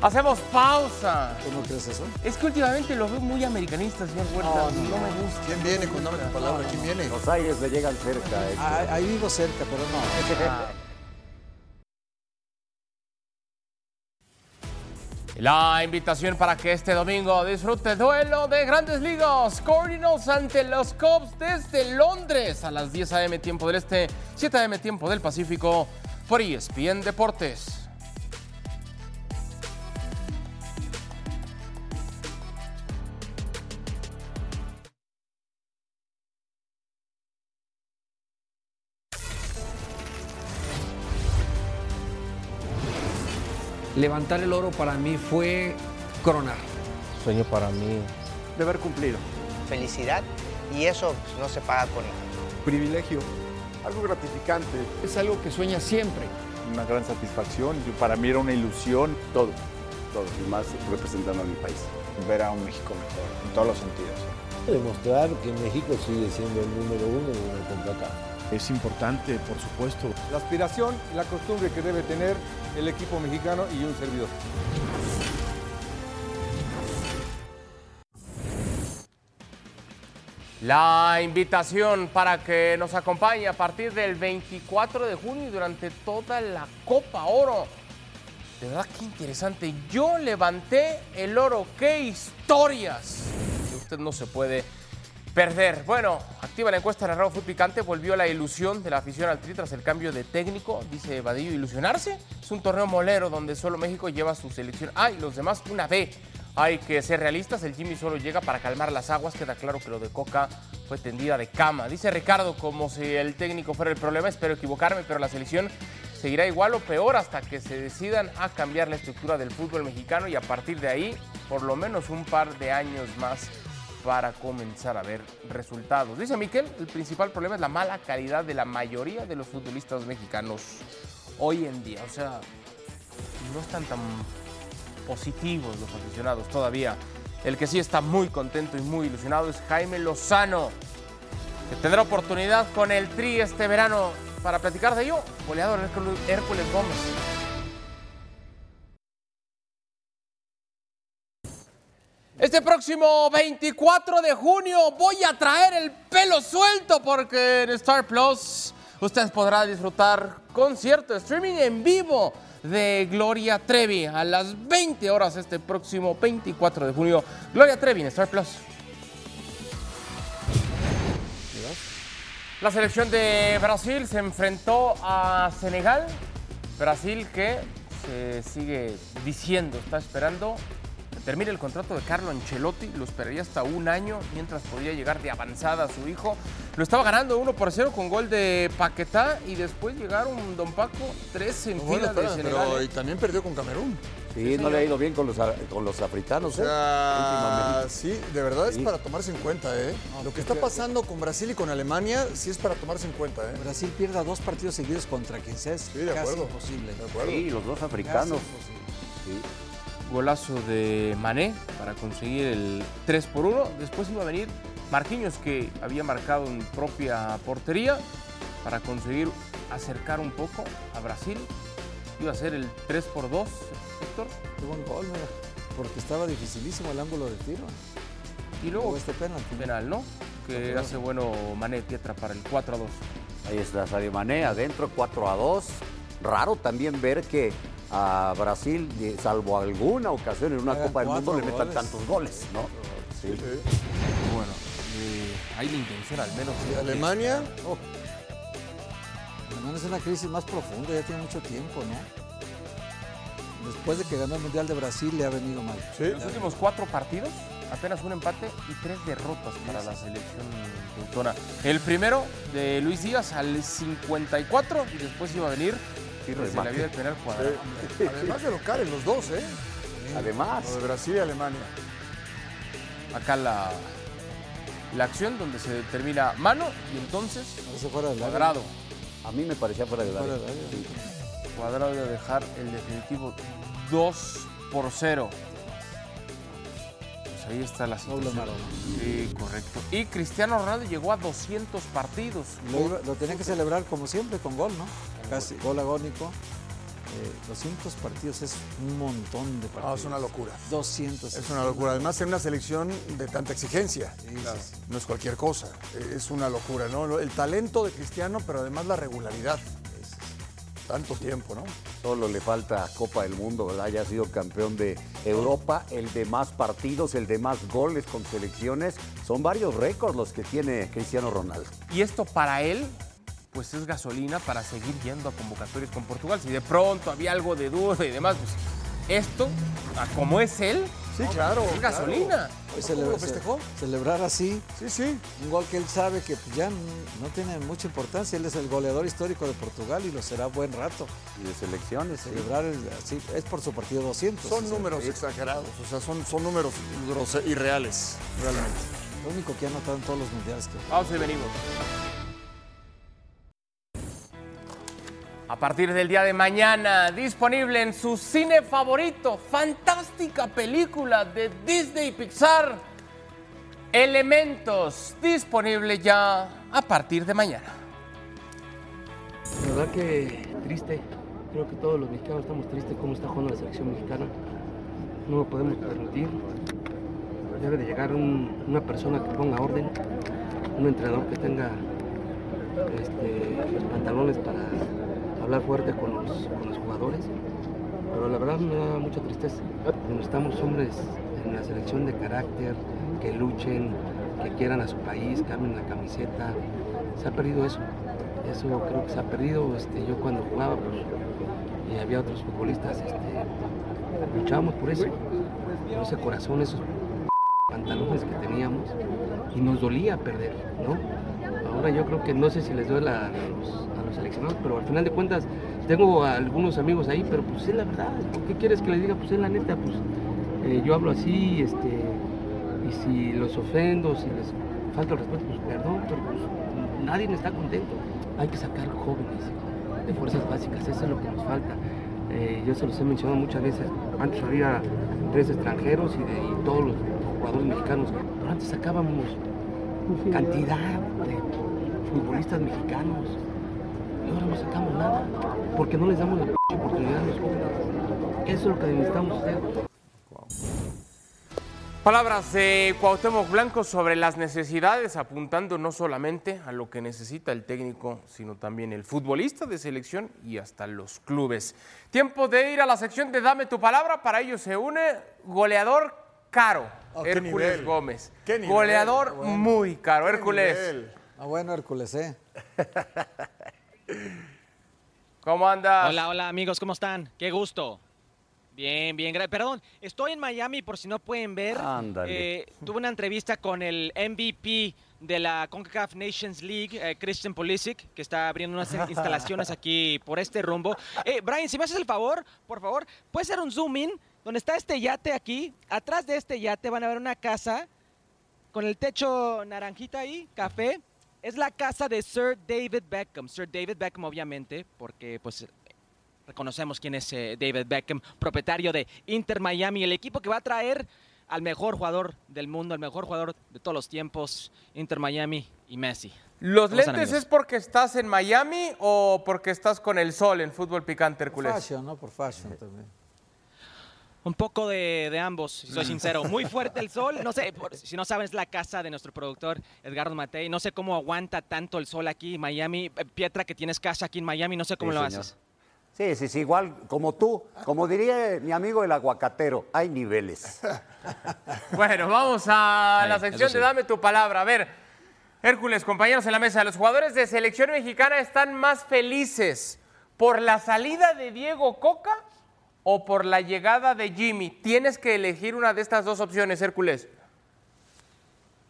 Hacemos pausa. ¿Tú no crees eso? Es que últimamente lo veo muy americanista, señor Huerta. No, me gusta. ¿Quién viene con nombre de palabra? ¿Quién viene? Los aires le llegan cerca. Héctor. Ah, ahí vivo cerca, pero no. [LAUGHS] La invitación para que este domingo disfrute duelo de grandes ligas. Cardinals ante los Cubs desde Londres a las 10 a.m. tiempo del Este, 7 a.m. tiempo del Pacífico por ESPN Deportes. Levantar el oro para mí fue coronar. Sueño para mí. De haber cumplido. felicidad y eso no se paga con nada. Privilegio. algo gratificante. Es algo que sueña siempre. Una gran satisfacción. Para mí era una ilusión. Todo, todo, y más representando a mi país. Ver a un México mejor, en todos los sentidos. Demostrar que México sigue siendo el número uno de la CONCACAF. Es importante, por supuesto. La aspiración y la costumbre que debe tener el equipo mexicano y un servidor. La invitación para que nos acompañe a partir del 24 de junio y durante toda la Copa Oro. De verdad, qué interesante. Yo levanté el oro. ¡Qué historias! Que usted no se puede perder. Bueno, activa la encuesta en el Fútbol Picante. Volvió la ilusión de la afición al Tri tras el cambio de técnico. Dice Vadillo, ¿ilusionarse? Es un torneo molero donde solo México lleva su selección A y los demás una B. Hay que ser realistas, el Jimmy solo llega para calmar las aguas. Queda claro que lo de Coca fue tendida de cama. Dice Ricardo, como si el técnico fuera el problema. Espero equivocarme, pero la selección seguirá igual o peor hasta que se decidan a cambiar la estructura del fútbol mexicano y a partir de ahí, por lo menos un par de años más para comenzar a ver resultados. Dice Miquel, el principal problema es la mala calidad de la mayoría de los futbolistas mexicanos hoy en día. O sea, no están tan positivos los aficionados todavía. El que sí está muy contento y muy ilusionado es Jaime Lozano, que tendrá oportunidad con el Tri este verano. Para platicar de ello, goleador Hércules- Gómez. Este próximo 24 de junio voy a traer el pelo suelto porque en Star Plus usted podrá disfrutar concierto streaming en vivo de Gloria Trevi a las 20 horas este próximo 24 de junio. Gloria Trevi en Star Plus. La selección de Brasil se enfrentó a Senegal. Brasil que se sigue diciendo, está esperando que termine el contrato de Carlo Ancelotti. Lo esperaría hasta un año mientras podía llegar de avanzada a su hijo. Lo estaba ganando 1 por 0 con gol de Paquetá y después llegaron Don Paco, tres en Bueno, fila de espera, Senegal. pero y también perdió con Camerún. Sí, no le ha ido bien con los, con los africanos. O ¿eh? sí, de verdad es Sí. para tomarse en cuenta, ¿eh? Lo que está pasando con Brasil y con Alemania sí es para tomarse en cuenta, ¿eh? Brasil pierda dos partidos seguidos contra quien sea es Sí, de casi acuerdo. imposible. De acuerdo. Sí, los dos africanos. Casi imposible. Sí. Golazo de Mané para conseguir el 3 por 1. Después iba a venir Marquinhos, que había marcado en propia portería, para conseguir acercar un poco a Brasil. Iba a ser el 3 por 2, Héctor. Qué buen gol, mira, porque estaba dificilísimo el ángulo de tiro. Y luego Luego este penalti. penal, ¿no? Que Ajá. hace bueno Mané Pietra para el 4 a 2. Ahí está Sadio Mané adentro, 4 a 2. Raro también ver que a Brasil, eh, salvo alguna ocasión en una Hagan Copa del Mundo, le metan tantos goles, ¿no? Sí. Bueno, eh, hay la intención al menos. Y Alemania, oh, Alemania es una crisis más profunda, ya tiene mucho tiempo, ¿no? Después de que ganó el Mundial de Brasil le ha venido mal. sí. Los últimos cuatro partidos, apenas un empate y tres derrotas para la selección teutona. El primero de Luis Díaz al 54 y después iba a venir Sí, pues, remate. la vida del penal cuadrado. Sí. Además de locales, los dos, ¿eh? Además, Lo de Brasil y Alemania. Acá la, la acción donde se determina mano y entonces fuera del área. cuadrado. a mí me parecía fuera del área. Fuera del área. Sí. Cuadrado de dejar el definitivo 2 por 0. Pues ahí está la situación. Sí, correcto. Y Cristiano Ronaldo llegó a 200 partidos. Lo, iba- lo tenía que celebrar como siempre con gol, ¿no? Casi gol agónico. Eh, 200 partidos es un montón de partidos. Ah, es una locura. 200. Es una locura. Además, en una selección de tanta exigencia. Sí, sí, sí. No es cualquier cosa. Eh, Es una locura, ¿no? El talento de Cristiano, pero además la regularidad. Tanto tiempo, ¿no? Solo le falta Copa del Mundo, ¿verdad? Ya ha sido campeón de Europa, el de más partidos, el de más goles con selecciones. Son varios récords los que tiene Cristiano Ronaldo. Y esto para él, pues es gasolina para seguir yendo a convocatorias con Portugal. Si de pronto había algo de duda y demás, pues esto, como es él, Sí, claro. es gasolina. ¿Cómo cele- lo festejó? ce- celebrar así, Sí, sí. un gol que él sabe que pues, ya no tiene mucha importancia. Él es el goleador histórico de Portugal y lo será buen rato. Y de selecciones. sí. Celebrar el- así, es por su partido 200. Son o sea, números exagerados, o sea, son, son números irreales, realmente. Lo único que ha notado en todos los mundiales que Vamos y venimos. A partir del día de mañana, disponible en su cine favorito, fantástica película de Disney Pixar, Elementos, disponible ya a partir de mañana. La verdad que triste, creo que todos los mexicanos estamos tristes cómo está jugando la selección mexicana. No lo podemos permitir. Debe de llegar un- una persona que ponga orden, un entrenador que tenga este, los pantalones para hablar fuerte con los, con los jugadores. Pero la verdad me da mucha tristeza. Necesitamos hombres en la selección de carácter, que luchen, que quieran a su país, amen la camiseta. Se ha perdido eso. Eso creo que se ha perdido. Este, yo cuando jugaba, pues, y había otros futbolistas, este, luchábamos por eso, por ese corazón, esos pantalones que teníamos y nos dolía perder, ¿no? Ahora yo creo que no sé si les duele a los, a los seleccionados, pero al final de cuentas tengo a algunos amigos ahí, pero pues es la verdad, ¿por qué quieres que les diga? Pues es la neta, pues eh, yo hablo así, este, y si los ofendo, si les falta el respeto, pues perdón, pero pues nadie está contento. Hay que sacar jóvenes de fuerzas básicas, eso es lo que nos falta. Eh, yo se los he mencionado muchas veces, antes había tres extranjeros y, de, y todos los jugadores mexicanos, pero antes sacábamos cantidad futbolistas mexicanos y ahora no sacamos nada porque no les damos la oportunidad a los jóvenes. Eso es lo que necesitamos hacer. Palabras de Cuauhtémoc Blanco sobre las necesidades, apuntando no solamente a lo que necesita el técnico, sino también el futbolista de selección y hasta los clubes. Tiempo de ir a la sección de Dame tu palabra. Para ello se une goleador caro, Oh, qué Hércules nivel. Gómez. Qué nivel, goleador bueno. muy caro, Qué Hércules. nivel. Ah, bueno, Hércules, ¿eh? [LAUGHS] ¿Cómo andas? Hola, hola amigos, ¿cómo están? Qué gusto. Bien, bien, gra- perdón, estoy en Miami por si no pueden ver. Ándale. Eh, tuve una entrevista con el MVP de la CONCACAF Nations League, eh, Christian Pulisic, que está abriendo unas [LAUGHS] instalaciones aquí por este rumbo. Eh, Brian, si me haces el favor, por favor, puedes hacer un zoom in donde está este yate aquí. Atrás de este yate van a ver una casa con el techo naranjita ahí, café. Es la casa de Sir David Beckham. Sir David Beckham, obviamente, porque pues reconocemos quién es eh, David Beckham, propietario de Inter Miami, el equipo que va a traer al mejor jugador del mundo, al mejor jugador de todos los tiempos, Inter Miami y Messi. ¿Los ¿Cómo están, lentes amigos? es porque estás en Miami o porque estás con el sol en fútbol picante, Hércules? Fashion, ¿no? Por fashion también. Un poco de, de ambos, si soy sincero. Muy fuerte el sol. No sé, por- si no saben, es la casa de nuestro productor Edgardo Matei. No sé cómo aguanta tanto el sol aquí en Miami. Eh, Pietra, que tienes casa aquí en Miami, no sé cómo Sí, lo señor. haces. Sí, sí, sí, igual como tú, como diría mi amigo el aguacatero, hay niveles. [LAUGHS] Bueno, vamos a Sí, la sección de. Dame tu palabra. A ver, Hércules, compañeros en la mesa, los jugadores de selección mexicana están más felices por la salida de Diego Coca o por la llegada de Jimmy. Tienes que elegir una de estas dos opciones, Hércules.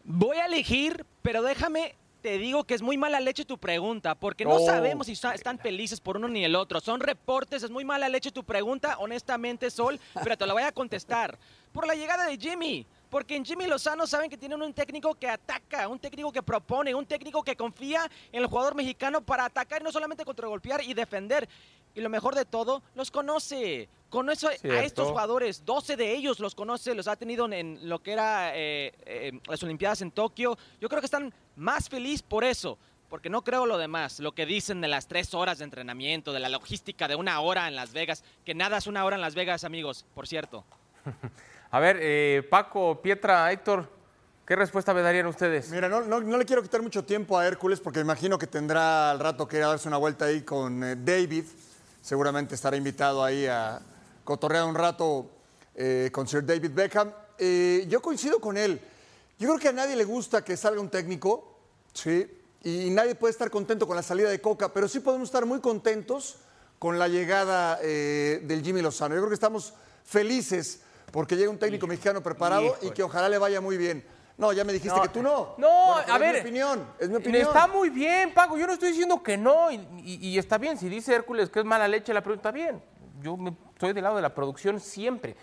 Voy a elegir, pero déjame, te digo que es muy mala leche tu pregunta, porque no Oh. sabemos si está- están felices por uno ni el otro. Son reportes, es muy mala leche tu pregunta, honestamente, Sol, pero te la voy a contestar. Por la llegada de Jimmy. Porque en Jimmy Lozano saben que tienen un técnico que ataca, un técnico que propone, un técnico que confía en el jugador mexicano para atacar y no solamente contragolpear y defender. Y lo mejor de todo, los conoce. Conoce a Cierto. estos jugadores, 12 de ellos los conoce, los ha tenido en lo que era eh, eh, las Olimpiadas en Tokio. Yo creo que están más felices por eso, porque no creo lo demás, lo que dicen de las tres horas de entrenamiento, de la logística de una hora en Las Vegas, que nada es una hora en Las Vegas, amigos, por cierto. [LAUGHS] A ver, eh, Paco, Pietra, Héctor, ¿qué respuesta me darían ustedes? Mira, no, no- no le quiero quitar mucho tiempo a Hércules porque imagino que tendrá al rato que ir a darse una vuelta ahí con eh, David. Seguramente estará invitado ahí a cotorrear un rato eh, con Sir David Beckham. Yo coincido con él. Yo creo que a nadie le gusta que salga un técnico, ¿sí? Y nadie puede estar contento con la salida de Coca, pero sí podemos estar muy contentos con la llegada del Jimmy Lozano. Yo creo que estamos felices porque llega un técnico mexicano preparado y que ojalá le vaya muy bien. No, ya me dijiste No, que tú no. No, Bueno, a es ver. mi opinión, es mi opinión. Está muy bien, Paco. Yo no estoy diciendo que no. Y, y- y está bien. Si dice Hércules que es mala leche, la pregunta está bien. Yo me- estoy del lado de la producción siempre.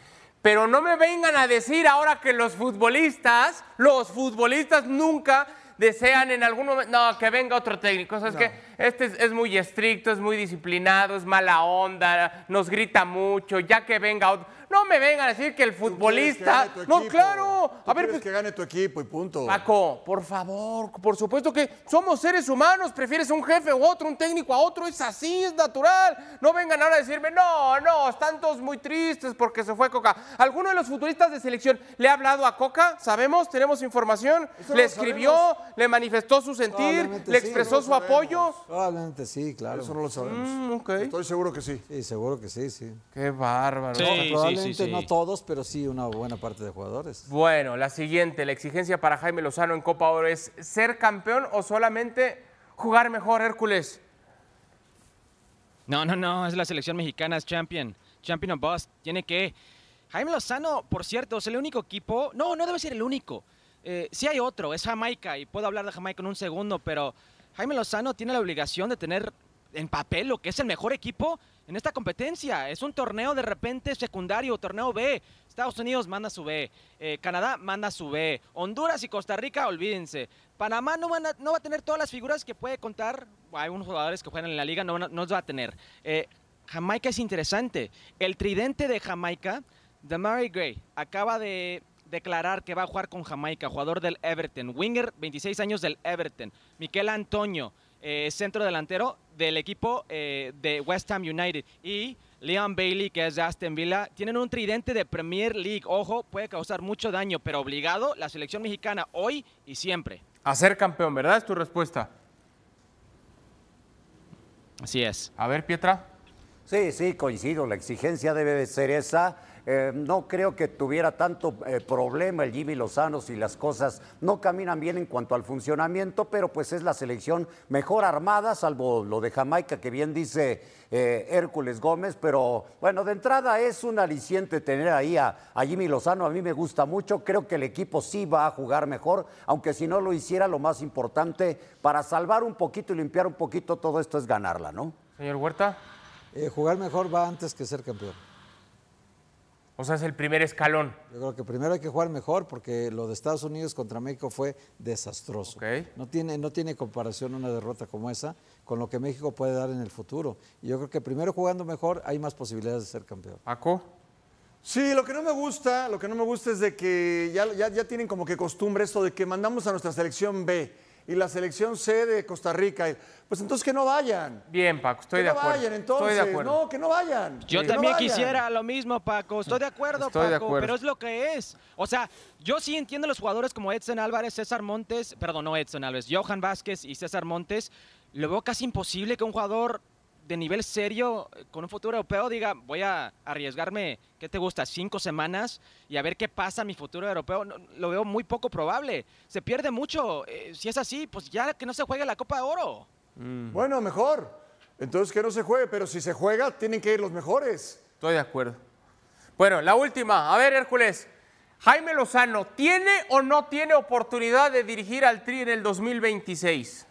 Pero no me vengan a decir ahora que los futbolistas, los futbolistas nunca desean en algún momento. No, que venga otro técnico. ¿Sabes qué? este es, es muy estricto, es muy disciplinado, es mala onda, nos grita mucho, ya que venga otro. No me vengan a decir que el que futbolista. gane tu No, equipo. claro. Tú A ver, pues, que gane tu equipo y punto. Paco, por favor, por supuesto que somos seres humanos, prefieres un jefe u otro, un técnico a otro, es así, es natural. No vengan ahora a decirme, no, no, están todos muy tristes porque se fue Coca. ¿Alguno de los futbolistas de selección le ha hablado a Coca? ¿Sabemos? ¿Tenemos información? Eso ¿Le escribió? sabemos. ¿Le manifestó su sentir? ¿Le expresó su apoyo? Probablemente sí, claro. Eso no lo sabemos. Mm, Estoy seguro que sí. Sí, seguro que sí, sí. Qué bárbaro. Sí, sí, Probablemente sí, sí. no todos, pero sí una buena parte de jugadores. Bueno, la siguiente, la exigencia para Jaime Lozano en Copa Oro es ser campeón o solamente jugar mejor, Hércules. No, no, no, es la selección mexicana, es champion. Champion of bust. Tiene que. Jaime Lozano, por cierto, es el único equipo. No, no debe ser el único. Eh, sí hay otro, es Jamaica, y puedo hablar de Jamaica en un segundo, pero Jaime Lozano tiene la obligación de tener en papel lo que es el mejor equipo en esta competencia. Es un torneo de repente secundario, torneo B. Estados Unidos manda su B, eh, Canadá manda su B, Honduras y Costa Rica, olvídense. Panamá no, van a- va a tener todas las figuras que puede contar. Hay unos jugadores que juegan en la liga, no, no va a tener. Eh, Jamaica es interesante. El tridente de Jamaica, Damari Gray, acaba de declarar que va a jugar con Jamaica, jugador del Everton. Winger, 26 años del Everton. Miquel Antonio, eh, centro delantero del equipo eh, de West Ham United. Y Leon Bailey, que es de Aston Villa. Tienen un tridente de Premier League. Ojo, puede causar mucho daño, pero obligado la selección mexicana hoy y siempre. A ser campeón, ¿verdad? Es tu respuesta. Así es. A ver, Pietra. Sí, sí, coincido. La exigencia debe de ser esa. Eh, no creo que tuviera tanto eh, problema el Jimmy Lozano si las cosas no caminan bien en cuanto al funcionamiento, pero pues es la selección mejor armada, salvo lo de Jamaica que bien dice eh, Hércules Gómez, pero bueno, de entrada es un aliciente tener ahí a, a Jimmy Lozano, a mí me gusta mucho, creo que el equipo sí va a jugar mejor, aunque si no lo hiciera, lo más importante para salvar un poquito y limpiar un poquito todo esto es ganarla, ¿no? Señor Huerta. Eh, jugar mejor va antes que ser campeón. O sea, es el primer escalón. Yo creo que primero hay que jugar mejor porque lo de Estados Unidos contra México fue desastroso. No, tiene, no tiene comparación una derrota como esa con lo que México puede dar en el futuro. Y yo creo que primero jugando mejor hay más posibilidades de ser campeón. Paco. Sí, lo que no me gusta, lo que no me gusta es de que ya, ya, ya tienen como que costumbre esto de que mandamos a nuestra selección B y la selección C de Costa Rica. y- Pues entonces que no vayan. Bien, Paco, estoy que de no acuerdo. vayan entonces. Estoy de acuerdo. No, que no vayan. Yo Que no también vayan. quisiera lo mismo, Paco. Estoy de acuerdo, Estoy de Paco, acuerdo. pero es lo que es. O sea, yo sí entiendo a los jugadores como Edson Álvarez, César Montes, perdón, no Edson Álvarez, Johan Vázquez y César Montes. Lo veo casi imposible que un jugador de nivel serio eh, con un futuro europeo diga, voy a arriesgarme, ¿qué te gusta? Cinco semanas y a ver qué pasa en mi futuro europeo. No, lo veo muy poco probable. Se pierde mucho. Eh, si es así, pues ya que no se juegue la Copa de Oro. Bueno, mejor. Entonces que no se juegue, pero si se juega, tienen que ir los mejores. Estoy de acuerdo. Bueno, la última. A ver, Hércules. Jaime Lozano, ¿tiene o no tiene oportunidad de dirigir al Tri en el 2026?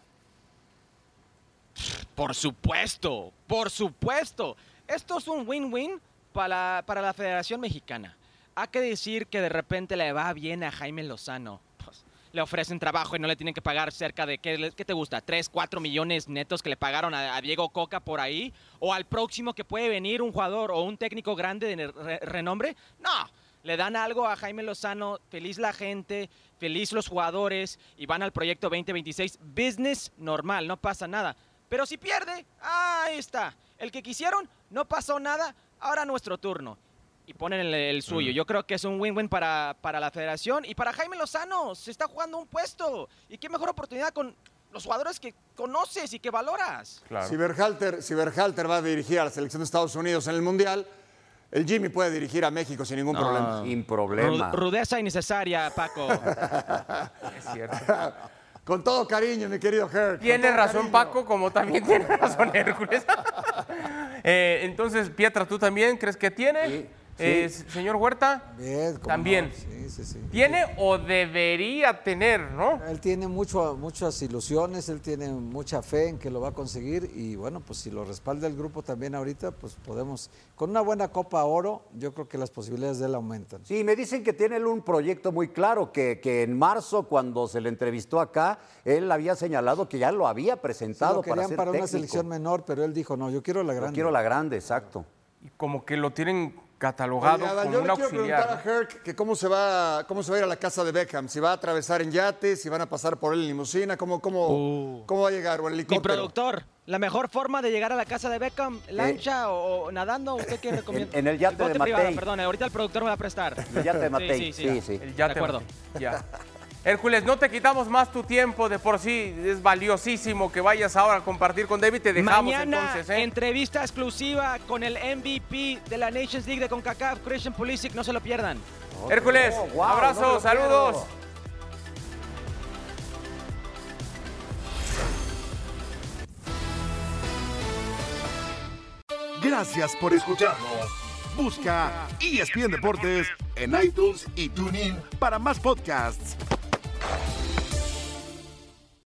Por supuesto, por supuesto. Esto es un win-win para, para la Federación Mexicana. Hay que decir que de repente le va bien a Jaime Lozano. Pues, le ofrecen trabajo y no le tienen que pagar cerca de, ¿qué, qué te gusta? ¿3, 4 millones netos que le pagaron a, Diego Coca por ahí? ¿O al próximo que puede venir un jugador o un técnico grande de re- renombre? No, le dan algo a Jaime Lozano, feliz la gente, feliz los jugadores y van al proyecto 2026. Business normal, no pasa nada. Pero si pierde, ahí está. El que quisieron, no pasó nada, ahora nuestro turno. Y ponen el, el suyo. Yo creo que es un win-win para, para la federación y para Jaime Lozano. Se está jugando un puesto. Y qué mejor oportunidad con los jugadores que conoces y que valoras. Si Berhalter, si Berhalter va a dirigir a la selección de Estados Unidos en el Mundial, el Jimmy puede dirigir a México sin ningún problema. Sin problema. Ru- rudeza innecesaria, Paco. [LAUGHS] Es cierto. [LAUGHS] Con todo cariño, mi querido Herc. Tiene razón cariño. Paco, como también [LAUGHS] tiene razón Hércules. [LAUGHS] Eh, entonces, Pietra, ¿tú también crees que tiene? Eh, señor Huerta, Bien, también. no, sí, sí, sí. ¿Tiene o debería tener, no? Él tiene mucho, muchas ilusiones, él tiene mucha fe en que lo va a conseguir y bueno, pues si lo respalda el grupo también ahorita, pues podemos, con una buena Copa Oro, yo creo que las posibilidades de él aumentan. Sí, me dicen que tiene él un proyecto muy claro, que, que en marzo, cuando se le entrevistó acá, él había señalado que ya lo había Sí, presentado lo para querían ser para una técnico. selección menor, pero él dijo, no, yo quiero la Yo grande. quiero la grande, exacto. Y como que lo tienen catalogado Oye, Adal, como yo un le quiero preguntar a Herc que cómo se, va, cómo se va a ir a la casa de Beckham. Si va a atravesar en yate, si van a pasar por él en limusina, cómo, cómo, cómo va a llegar o en Mi helicóptero. productor, la mejor forma de llegar a la casa de Beckham, lancha o, o nadando, ¿usted qué recomienda? en el yate bote de privado, Matei. perdón, ahorita el productor me va a prestar. El yate de Matei, Sí, sí, sí, sí. sí. El yate De acuerdo. Matei, Ya. Hércules, no te quitamos más tu tiempo, de por sí es valiosísimo que vayas ahora a compartir con David, te dejamos Mañana, entonces, ¿eh? entrevista exclusiva con el MVP de la Nations League de CONCACAF, Christian Pulisic, no se lo pierdan. Hércules, Oh, wow, abrazos, no saludos. Gracias por escucharnos. Busca ESPN Deportes en iTunes y TuneIn para más podcasts. Thank you.